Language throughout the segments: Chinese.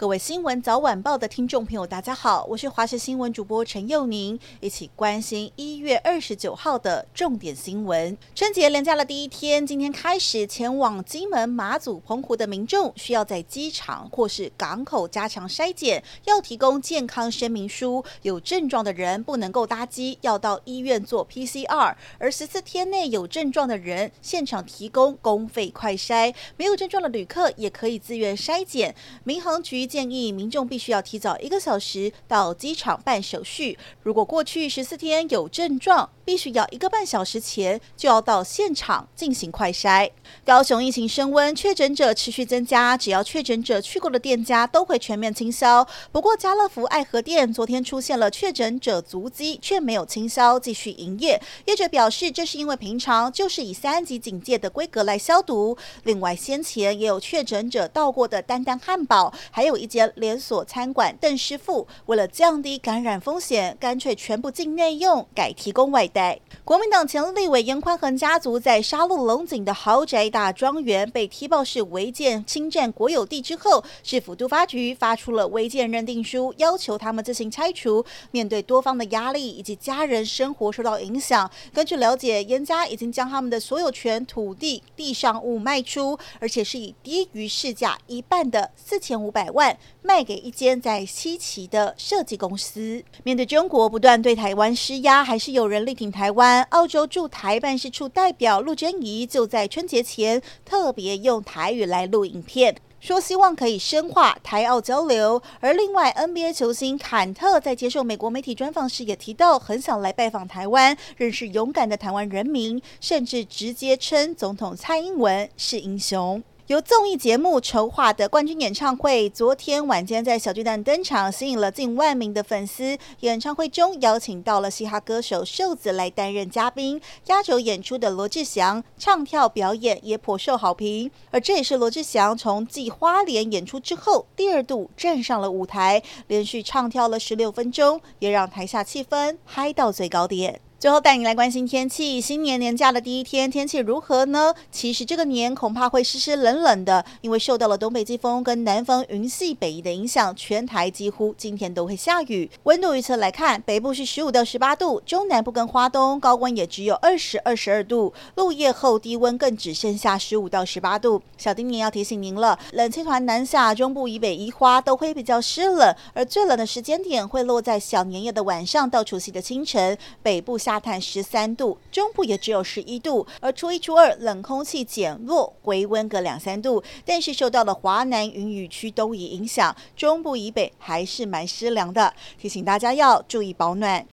各位新闻早晚报的听众朋友，大家好，我是华视新闻主播陈佑宁，一起关心一月二十九号的重点新闻。春节连假的第一天，今天开始前往金门、马祖、澎湖的民众，需要在机场或是港口加强筛检，要提供健康声明书。有症状的人不能够搭机，要到医院做 PCR。而十四天内有症状的人，现场提供公费快筛。没有症状的旅客也可以自愿筛检。民航局建议民众必须要提早一个小时到机场办手续。如果过去十四天有症状，必须要一个半小时前就要到现场进行快筛。高雄疫情升温，确诊者持续增加，只要确诊者去过的店家都会全面清消。不过，家乐福爱河店昨天出现了确诊者足迹，却没有清消，继续营业。业者表示，这是因为平常就是以三级警戒的规格来消毒。另外，先前也有确诊者到过的丹丹汉堡，还有一间连锁餐馆邓师傅，为了降低感染风险，干脆全部进内用，改提供外带。国民党前立委严宽恒家族在沙鹿龙井的豪宅大庄园被踢爆是违建侵占国有地之后，市府都发局发出了违建认定书，要求他们自行拆除。面对多方的压力以及家人生活受到影响，根据了解，严家已经将他们的所有权土地地上物卖出，而且是以低于市价一半的四千五百。万卖给一间在西岐的设计公司。面对中国不断对台湾施压，还是有人力挺台湾。澳洲驻台办事处代表陆贞怡就在春节前特别用台语来录影片，说希望可以深化台澳交流。而另外，NBA 球星坎特在接受美国媒体专访时也提到，很想来拜访台湾，认识勇敢的台湾人民，甚至直接称总统蔡英文是英雄。由综艺节目筹划的冠军演唱会，昨天晚间在小巨蛋登场，吸引了近万名的粉丝。演唱会中邀请到了嘻哈歌手瘦子来担任嘉宾，压轴演出的罗志祥唱跳表演也颇受好评。而这也是罗志祥从继花莲演出之后第二度站上了舞台，连续唱跳了十六分钟，也让台下气氛嗨到最高点。最后带你来关心天气。新年年假的第一天，天气如何呢？其实这个年恐怕会湿湿冷冷的，因为受到了东北季风跟南方云系北移的影响，全台几乎今天都会下雨。温度预测来看，北部是十五到十八度，中南部跟花东高温也只有二十二十二度，入夜后低温更只剩下十五到十八度。小叮咛要提醒您了，冷气团南下，中部以北宜花都会比较湿冷，而最冷的时间点会落在小年夜的晚上到除夕的清晨，北部下。大潭十三度，中部也只有十一度，而初一、初二冷空气减弱，回温个两三度。但是受到了华南云雨区东移影响，中部以北还是蛮湿凉的，提醒大家要注意保暖。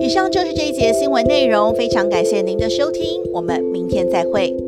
以上就是这一节新闻内容，非常感谢您的收听，我们明天再会。